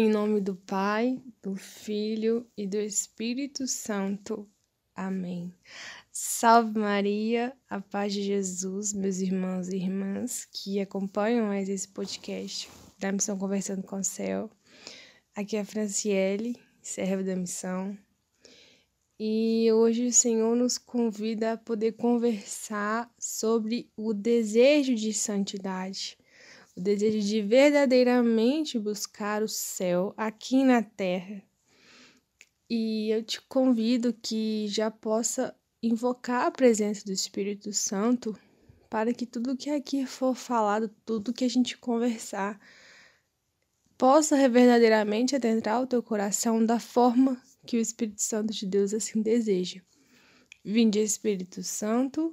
Em nome do Pai, do Filho e do Espírito Santo. Amém. Salve Maria, a paz de Jesus, meus irmãos e irmãs que acompanham mais esse podcast da Missão Conversando com o Céu. Aqui é a Franciele, serva da missão. E hoje o Senhor nos convida a poder conversar sobre o desejo de santidade o desejo de verdadeiramente buscar o céu aqui na terra. E eu te convido que já possa invocar a presença do Espírito Santo para que tudo que aqui for falado, tudo que a gente conversar, possa verdadeiramente adentrar o teu coração da forma que o Espírito Santo de Deus assim deseja. Vinde, Espírito Santo,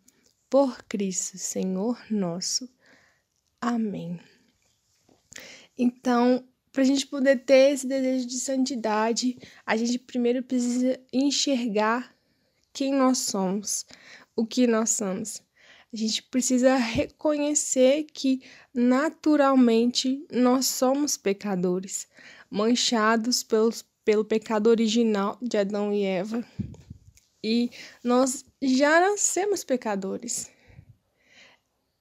por Cristo, Senhor nosso. Amém. Então, para a gente poder ter esse desejo de santidade, a gente primeiro precisa enxergar quem nós somos, o que nós somos. A gente precisa reconhecer que naturalmente nós somos pecadores, manchados pelos, pelo pecado original de Adão e Eva. E nós já nascemos pecadores.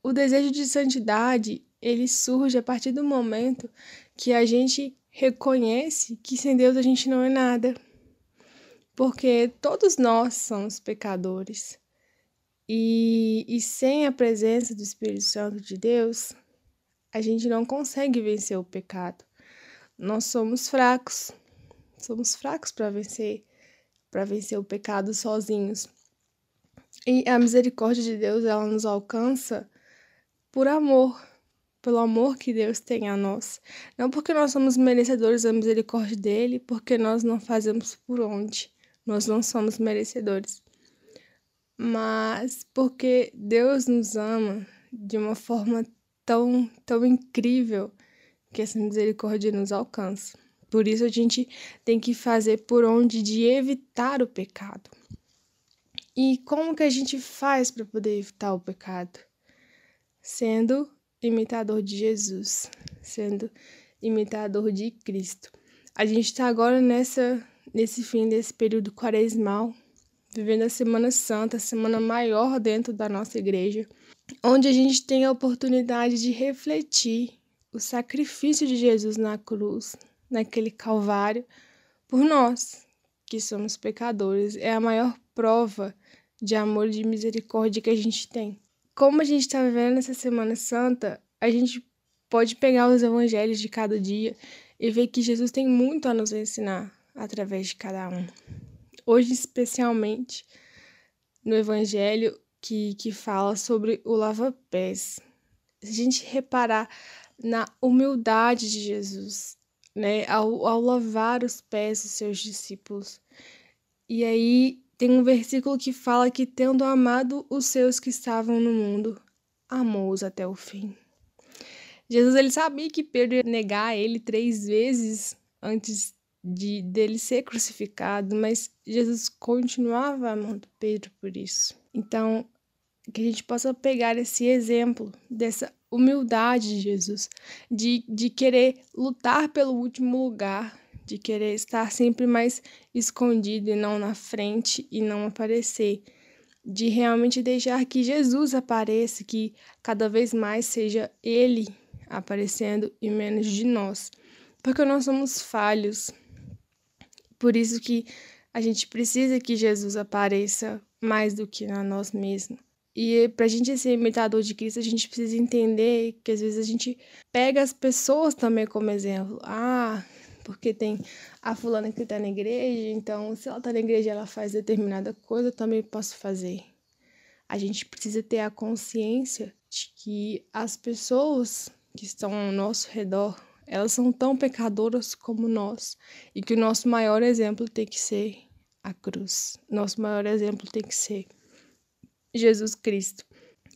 O desejo de santidade, ele surge a partir do momento que a gente reconhece que sem Deus a gente não é nada. Porque todos nós somos pecadores. E, e sem a presença do Espírito Santo de Deus, a gente não consegue vencer o pecado. Nós somos fracos. Somos fracos para vencer para vencer o pecado sozinhos. E a misericórdia de Deus, ela nos alcança por amor, pelo amor que Deus tem a nós. Não porque nós somos merecedores da misericórdia dele, porque nós não fazemos por onde. Nós não somos merecedores. Mas porque Deus nos ama de uma forma tão, tão incrível que essa misericórdia nos alcança. Por isso a gente tem que fazer por onde de evitar o pecado. E como que a gente faz para poder evitar o pecado? Sendo imitador de Jesus, sendo imitador de Cristo. A gente está agora nessa nesse fim desse período quaresmal, vivendo a Semana Santa, a semana maior dentro da nossa igreja, onde a gente tem a oportunidade de refletir o sacrifício de Jesus na cruz, naquele Calvário por nós, que somos pecadores. É a maior prova de amor e de misericórdia que a gente tem. Como a gente está vivendo essa Semana Santa, a gente pode pegar os evangelhos de cada dia e ver que Jesus tem muito a nos ensinar através de cada um. Hoje, especialmente, no evangelho que, que fala sobre o lava-pés. Se a gente reparar na humildade de Jesus, né, ao, ao lavar os pés dos seus discípulos. E aí tem um versículo que fala que, tendo amado os seus que estavam no mundo, amou-os até o fim. Jesus ele sabia que Pedro ia negar ele três vezes antes de dele ser crucificado, mas Jesus continuava amando Pedro por isso. Então, que a gente possa pegar esse exemplo dessa humildade de Jesus, de, de querer lutar pelo último lugar, de querer estar sempre mais escondido e não na frente e não aparecer, de realmente deixar que Jesus apareça, que cada vez mais seja Ele aparecendo e menos de nós, porque nós somos falhos. Por isso que a gente precisa que Jesus apareça mais do que a nós mesmos. E para a gente ser imitador de Cristo, a gente precisa entender que às vezes a gente pega as pessoas também como exemplo. Ah, porque tem a fulana que está na igreja, então se ela está na igreja ela faz determinada coisa, eu também posso fazer. A gente precisa ter a consciência de que as pessoas que estão ao nosso redor, Elas são tão pecadoras como nós e que o nosso maior exemplo tem que ser a cruz. Nosso maior exemplo tem que ser Jesus Cristo.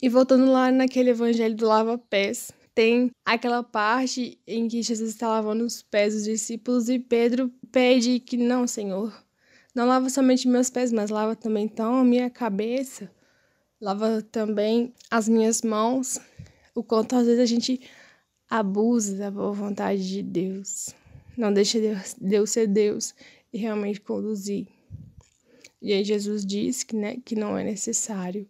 E voltando lá naquele evangelho do lava-pés, tem aquela parte em que Jesus está lavando os pés dos discípulos e Pedro pede que não, Senhor, não lava somente meus pés, mas lava também então a minha cabeça, lava também as minhas mãos. O quanto às vezes a gente abusa da boa vontade de Deus. Não deixa Deus, Deus ser Deus e realmente conduzir. E aí Jesus diz que, né, que não é necessário,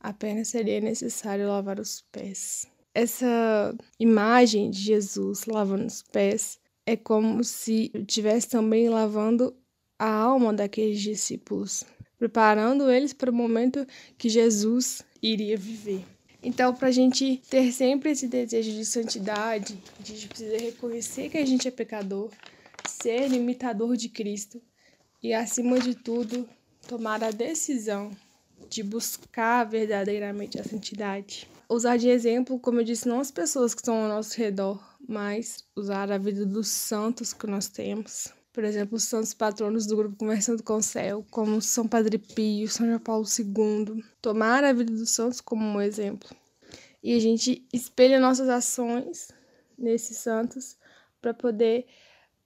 apenas seria necessário lavar os pés. Essa imagem de Jesus lavando os pés é como se estivesse também lavando a alma daqueles discípulos, preparando eles para o momento que Jesus iria viver. Então, para a gente ter sempre esse desejo de santidade, a gente precisa reconhecer que a gente é pecador, ser imitador de Cristo e, acima de tudo, tomar a decisão de buscar verdadeiramente a santidade. Usar de exemplo, como eu disse, não as pessoas que estão ao nosso redor, mas usar a vida dos santos que nós temos. Por exemplo, os santos patronos do grupo Conversando com o Céu, como São Padre Pio, São João Paulo II. Tomar a vida dos santos como um exemplo. E a gente espelha nossas ações nesses santos para poder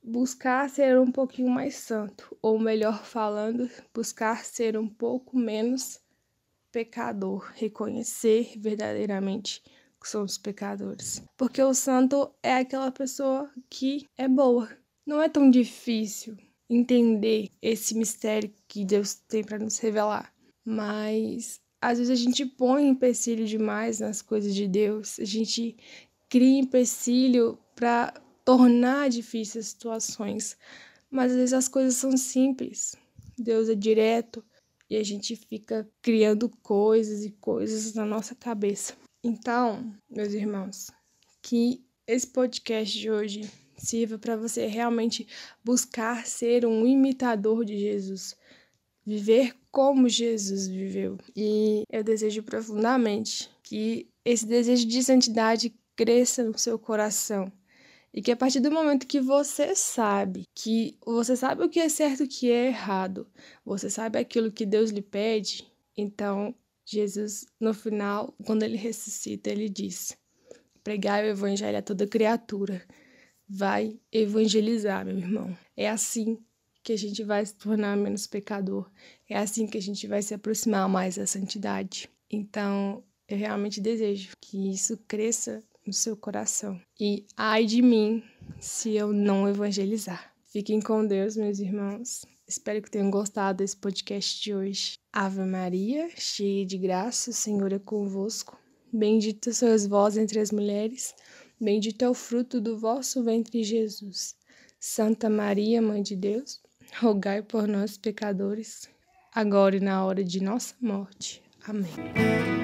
buscar ser um pouquinho mais santo, ou melhor falando, buscar ser um pouco menos pecador, reconhecer verdadeiramente que somos pecadores. Porque o santo é aquela pessoa que é boa. Não é tão difícil entender esse mistério que Deus tem para nos revelar, mas às vezes a gente põe empecilho demais nas coisas de Deus, a gente cria empecilho para tornar difíceis as situações, mas às vezes as coisas são simples. Deus é direto, e a gente fica criando coisas e coisas na nossa cabeça. Então, meus irmãos, que esse podcast de hoje sirva para você realmente buscar ser um imitador de Jesus, viver como Jesus viveu. E eu desejo profundamente que esse desejo de santidade cresça no seu coração e que a partir do momento que você sabe que você sabe o que é certo e o que é errado, você sabe aquilo que Deus lhe pede, então Jesus, no final, quando ele ressuscita, ele diz: pregai o evangelho a toda criatura. Vai evangelizar, meu irmão. É assim que a gente vai se tornar menos pecador. É assim que a gente vai se aproximar mais da santidade. Então, eu realmente desejo que isso cresça no seu coração. E ai de mim se eu não evangelizar. Fiquem com Deus, meus irmãos. Espero que tenham gostado desse podcast de hoje. Ave Maria, cheia de graça, o Senhor é convosco. Bendita sois vós entre as mulheres, bendito é o fruto do vosso ventre, Jesus. Santa Maria, Mãe de Deus, rogai por nós, pecadores, agora e na hora de nossa morte. Amém.